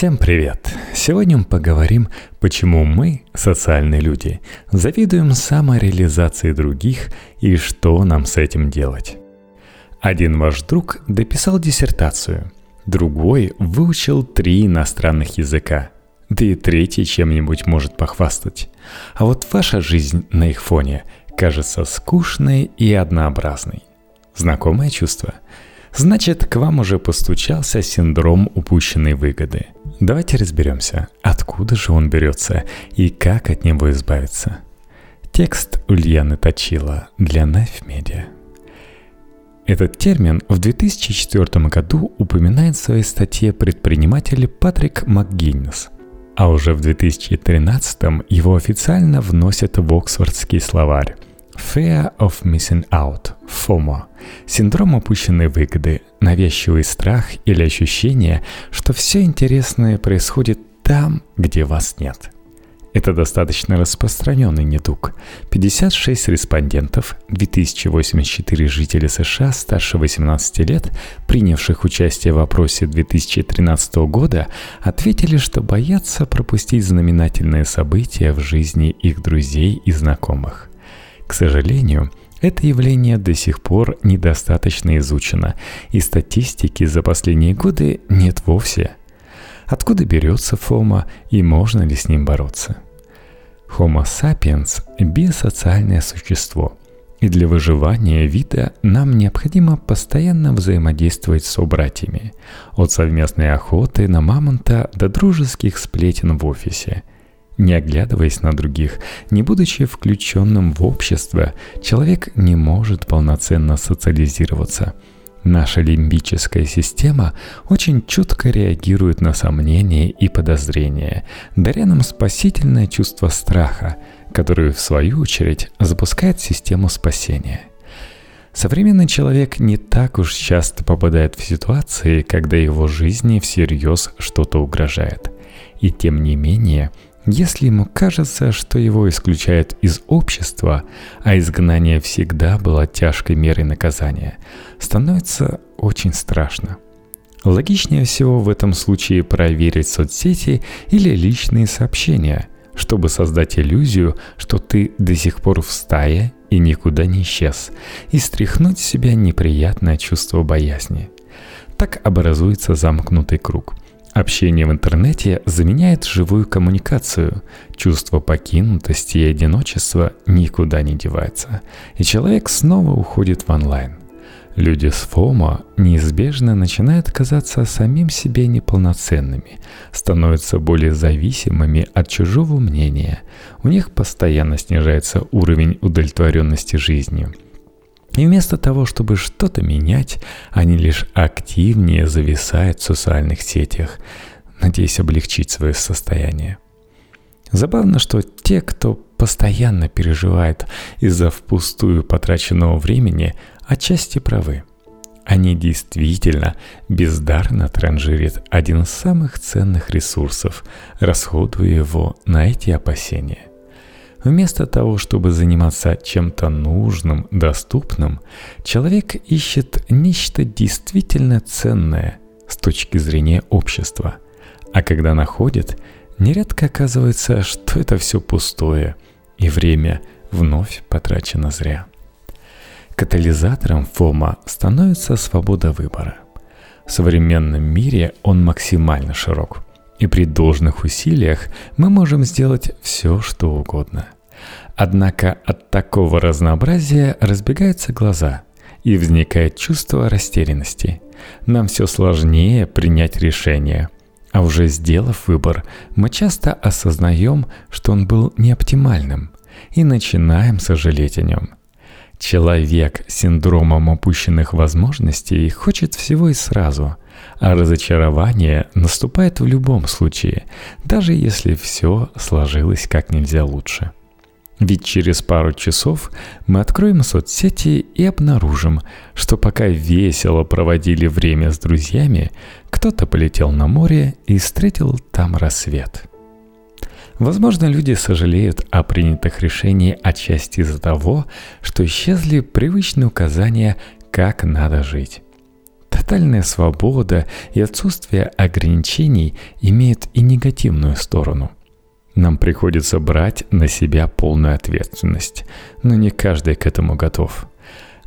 Всем привет! Сегодня мы поговорим, почему мы, социальные люди, завидуем самореализации других и что нам с этим делать. Один ваш друг дописал диссертацию, другой выучил три иностранных языка, да и третий чем-нибудь может похвастать. А вот ваша жизнь на их фоне кажется скучной и однообразной. Знакомое чувство – Значит, к вам уже постучался синдром упущенной выгоды. Давайте разберемся, откуда же он берется и как от него избавиться. Текст Ульяны Точила для Knife Media. Этот термин в 2004 году упоминает в своей статье предприниматель Патрик МакГиннес, а уже в 2013 его официально вносят в Оксфордский словарь – Fear of Missing Out, FOMO, синдром упущенной выгоды, навязчивый страх или ощущение, что все интересное происходит там, где вас нет. Это достаточно распространенный недуг. 56 респондентов, 2084 жители США старше 18 лет, принявших участие в опросе 2013 года, ответили, что боятся пропустить знаменательные события в жизни их друзей и знакомых. К сожалению, это явление до сих пор недостаточно изучено, и статистики за последние годы нет вовсе. Откуда берется ФОМА и можно ли с ним бороться? Homo sapiens – биосоциальное существо, и для выживания вида нам необходимо постоянно взаимодействовать с собратьями, от совместной охоты на мамонта до дружеских сплетен в офисе – не оглядываясь на других, не будучи включенным в общество, человек не может полноценно социализироваться. Наша лимбическая система очень чутко реагирует на сомнения и подозрения, даря нам спасительное чувство страха, которое, в свою очередь, запускает систему спасения. Современный человек не так уж часто попадает в ситуации, когда его жизни всерьез что-то угрожает. И тем не менее – если ему кажется, что его исключают из общества, а изгнание всегда было тяжкой мерой наказания, становится очень страшно. Логичнее всего в этом случае проверить соцсети или личные сообщения, чтобы создать иллюзию, что ты до сих пор в стае и никуда не исчез, и стряхнуть с себя неприятное чувство боязни. Так образуется замкнутый круг – Общение в интернете заменяет живую коммуникацию. Чувство покинутости и одиночества никуда не девается, и человек снова уходит в онлайн. Люди с ФОМО неизбежно начинают казаться самим себе неполноценными, становятся более зависимыми от чужого мнения. У них постоянно снижается уровень удовлетворенности жизнью – и вместо того, чтобы что-то менять, они лишь активнее зависают в социальных сетях, надеясь облегчить свое состояние. Забавно, что те, кто постоянно переживает из-за впустую потраченного времени, отчасти правы. Они действительно бездарно транжирят один из самых ценных ресурсов, расходуя его на эти опасения. Вместо того, чтобы заниматься чем-то нужным, доступным, человек ищет нечто действительно ценное с точки зрения общества. А когда находит, нередко оказывается, что это все пустое, и время вновь потрачено зря. Катализатором ФОМа становится свобода выбора. В современном мире он максимально широк – и при должных усилиях мы можем сделать все, что угодно. Однако от такого разнообразия разбегаются глаза, и возникает чувство растерянности. Нам все сложнее принять решение. А уже сделав выбор, мы часто осознаем, что он был неоптимальным, и начинаем сожалеть о нем. Человек с синдромом опущенных возможностей хочет всего и сразу – а разочарование наступает в любом случае, даже если все сложилось как нельзя лучше. Ведь через пару часов мы откроем соцсети и обнаружим, что пока весело проводили время с друзьями, кто-то полетел на море и встретил там рассвет. Возможно, люди сожалеют о принятых решениях отчасти из-за того, что исчезли привычные указания, как надо жить тотальная свобода и отсутствие ограничений имеют и негативную сторону. Нам приходится брать на себя полную ответственность, но не каждый к этому готов.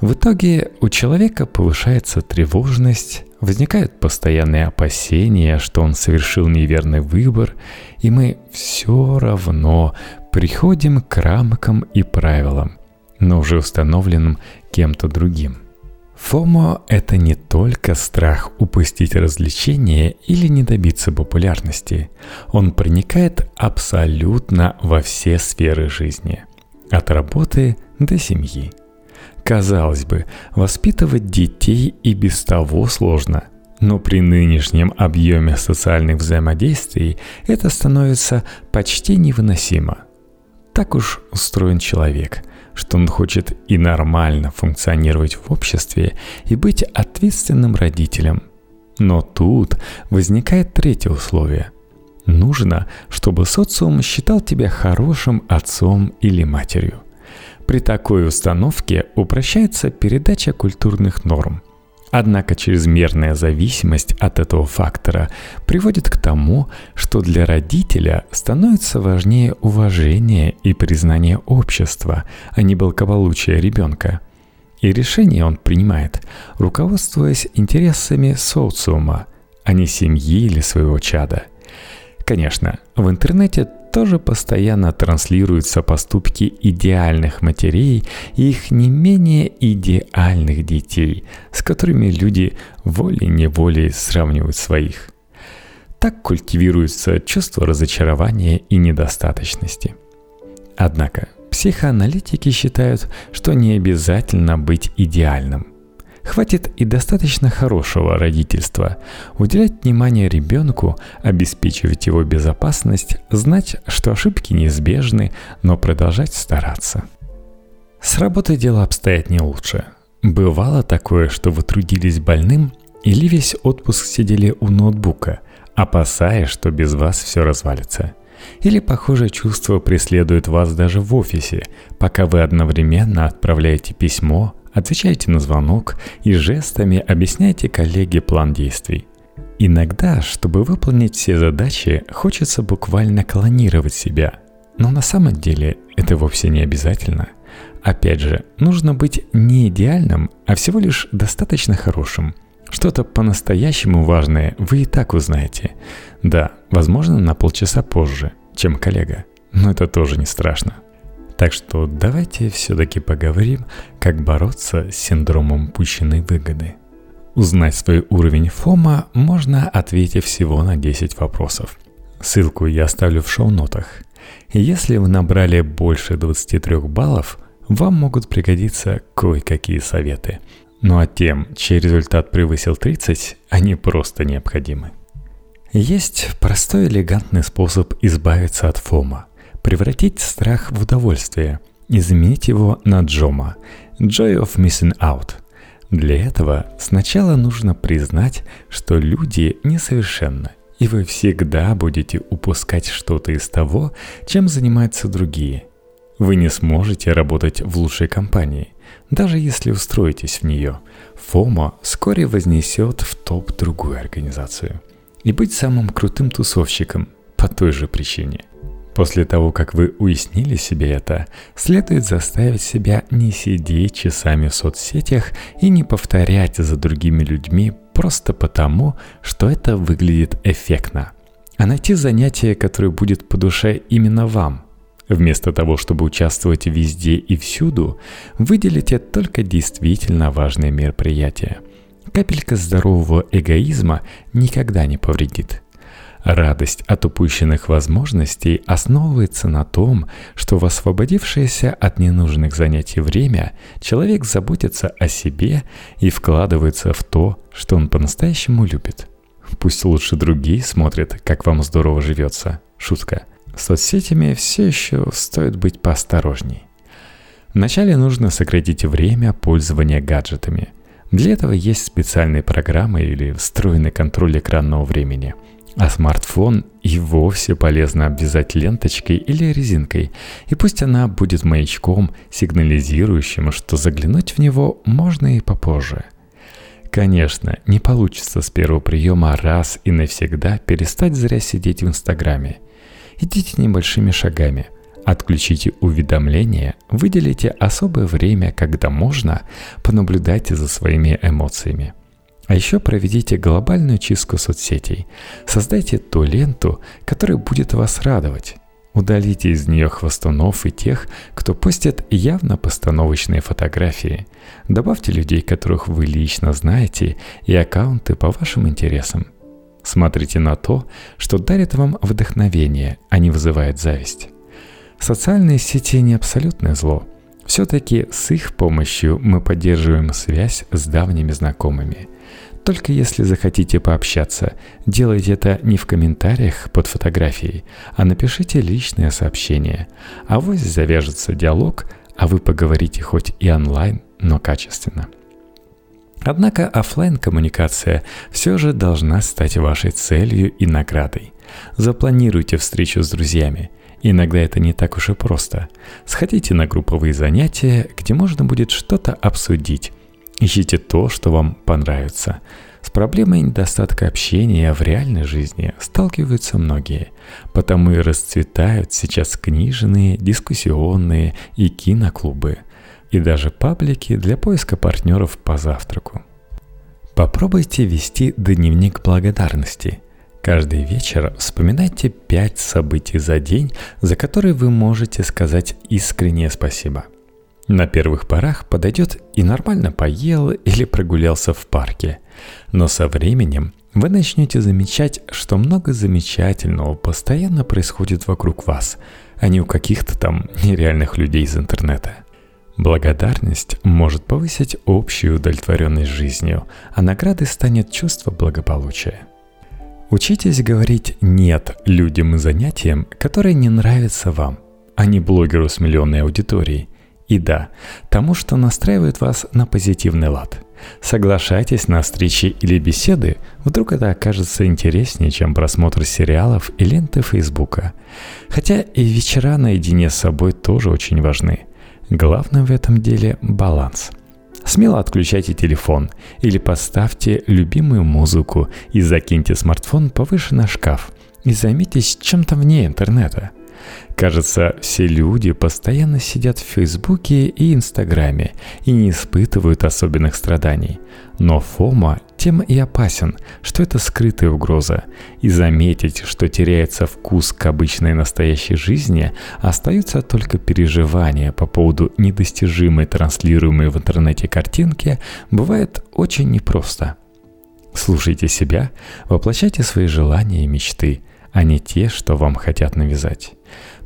В итоге у человека повышается тревожность, возникают постоянные опасения, что он совершил неверный выбор, и мы все равно приходим к рамкам и правилам, но уже установленным кем-то другим. ФОМО – это не только страх упустить развлечение или не добиться популярности. Он проникает абсолютно во все сферы жизни. От работы до семьи. Казалось бы, воспитывать детей и без того сложно. Но при нынешнем объеме социальных взаимодействий это становится почти невыносимо. Так уж устроен человек – что он хочет и нормально функционировать в обществе и быть ответственным родителем. Но тут возникает третье условие. Нужно, чтобы социум считал тебя хорошим отцом или матерью. При такой установке упрощается передача культурных норм – Однако чрезмерная зависимость от этого фактора приводит к тому, что для родителя становится важнее уважение и признание общества, а не благополучие ребенка. И решение он принимает, руководствуясь интересами социума, а не семьи или своего чада. Конечно, в интернете тоже постоянно транслируются поступки идеальных матерей и их не менее идеальных детей, с которыми люди волей-неволей сравнивают своих. Так культивируется чувство разочарования и недостаточности. Однако психоаналитики считают, что не обязательно быть идеальным. Хватит и достаточно хорошего родительства. Уделять внимание ребенку, обеспечивать его безопасность, знать, что ошибки неизбежны, но продолжать стараться. С работой дело обстоят не лучше. Бывало такое, что вы трудились больным или весь отпуск сидели у ноутбука, опасаясь, что без вас все развалится. Или похожее чувство преследует вас даже в офисе, пока вы одновременно отправляете письмо, Отвечайте на звонок и жестами объясняйте коллеге план действий. Иногда, чтобы выполнить все задачи, хочется буквально клонировать себя. Но на самом деле это вовсе не обязательно. Опять же, нужно быть не идеальным, а всего лишь достаточно хорошим. Что-то по-настоящему важное вы и так узнаете. Да, возможно, на полчаса позже, чем коллега. Но это тоже не страшно. Так что давайте все-таки поговорим, как бороться с синдромом упущенной выгоды. Узнать свой уровень ФОМа можно, ответив всего на 10 вопросов. Ссылку я оставлю в шоу-нотах. Если вы набрали больше 23 баллов, вам могут пригодиться кое-какие советы. Ну а тем, чей результат превысил 30, они просто необходимы. Есть простой элегантный способ избавиться от ФОМа – превратить страх в удовольствие и заменить его на джома – joy of missing out. Для этого сначала нужно признать, что люди несовершенны, и вы всегда будете упускать что-то из того, чем занимаются другие. Вы не сможете работать в лучшей компании, даже если устроитесь в нее. ФОМО вскоре вознесет в топ другую организацию. И быть самым крутым тусовщиком по той же причине – После того, как вы уяснили себе это, следует заставить себя не сидеть часами в соцсетях и не повторять за другими людьми просто потому, что это выглядит эффектно, а найти занятие, которое будет по душе именно вам. Вместо того, чтобы участвовать везде и всюду, выделите только действительно важные мероприятия. Капелька здорового эгоизма никогда не повредит – Радость от упущенных возможностей основывается на том, что в освободившееся от ненужных занятий время человек заботится о себе и вкладывается в то, что он по-настоящему любит. Пусть лучше другие смотрят, как вам здорово живется. Шутка. С соцсетями все еще стоит быть поосторожней. Вначале нужно сократить время пользования гаджетами. Для этого есть специальные программы или встроенный контроль экранного времени – а смартфон и вовсе полезно обвязать ленточкой или резинкой, и пусть она будет маячком, сигнализирующим, что заглянуть в него можно и попозже. конечно, не получится с первого приема раз и навсегда перестать зря сидеть в Инстаграме. Идите небольшими шагами. Отключите уведомления, выделите особое время, когда можно, понаблюдайте за своими эмоциями. А еще проведите глобальную чистку соцсетей. Создайте ту ленту, которая будет вас радовать. Удалите из нее хвостунов и тех, кто постит явно постановочные фотографии. Добавьте людей, которых вы лично знаете, и аккаунты по вашим интересам. Смотрите на то, что дарит вам вдохновение, а не вызывает зависть. Социальные сети не абсолютное зло. Все-таки с их помощью мы поддерживаем связь с давними знакомыми. Только если захотите пообщаться, делайте это не в комментариях под фотографией, а напишите личное сообщение. А вот завяжется диалог, а вы поговорите хоть и онлайн, но качественно. Однако офлайн коммуникация все же должна стать вашей целью и наградой. Запланируйте встречу с друзьями. Иногда это не так уж и просто. Сходите на групповые занятия, где можно будет что-то обсудить, Ищите то, что вам понравится. С проблемой недостатка общения в реальной жизни сталкиваются многие, потому и расцветают сейчас книжные, дискуссионные и киноклубы, и даже паблики для поиска партнеров по завтраку. Попробуйте вести дневник благодарности. Каждый вечер вспоминайте пять событий за день, за которые вы можете сказать искреннее спасибо. На первых порах подойдет и нормально поел или прогулялся в парке. Но со временем вы начнете замечать, что много замечательного постоянно происходит вокруг вас, а не у каких-то там нереальных людей из интернета. Благодарность может повысить общую удовлетворенность жизнью, а наградой станет чувство благополучия. Учитесь говорить «нет» людям и занятиям, которые не нравятся вам, а не блогеру с миллионной аудиторией, и да, тому, что настраивает вас на позитивный лад. Соглашайтесь на встречи или беседы, вдруг это окажется интереснее, чем просмотр сериалов и ленты Фейсбука. Хотя и вечера наедине с собой тоже очень важны. Главное в этом деле – баланс. Смело отключайте телефон или поставьте любимую музыку и закиньте смартфон повыше на шкаф и займитесь чем-то вне интернета – Кажется, все люди постоянно сидят в Фейсбуке и Инстаграме и не испытывают особенных страданий. Но Фома тем и опасен, что это скрытая угроза. И заметить, что теряется вкус к обычной настоящей жизни, остаются только переживания по поводу недостижимой транслируемой в интернете картинки, бывает очень непросто. Слушайте себя, воплощайте свои желания и мечты, а не те, что вам хотят навязать.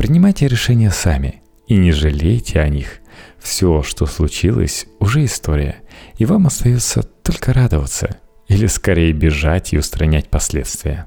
Принимайте решения сами и не жалейте о них. Все, что случилось, уже история, и вам остается только радоваться или скорее бежать и устранять последствия.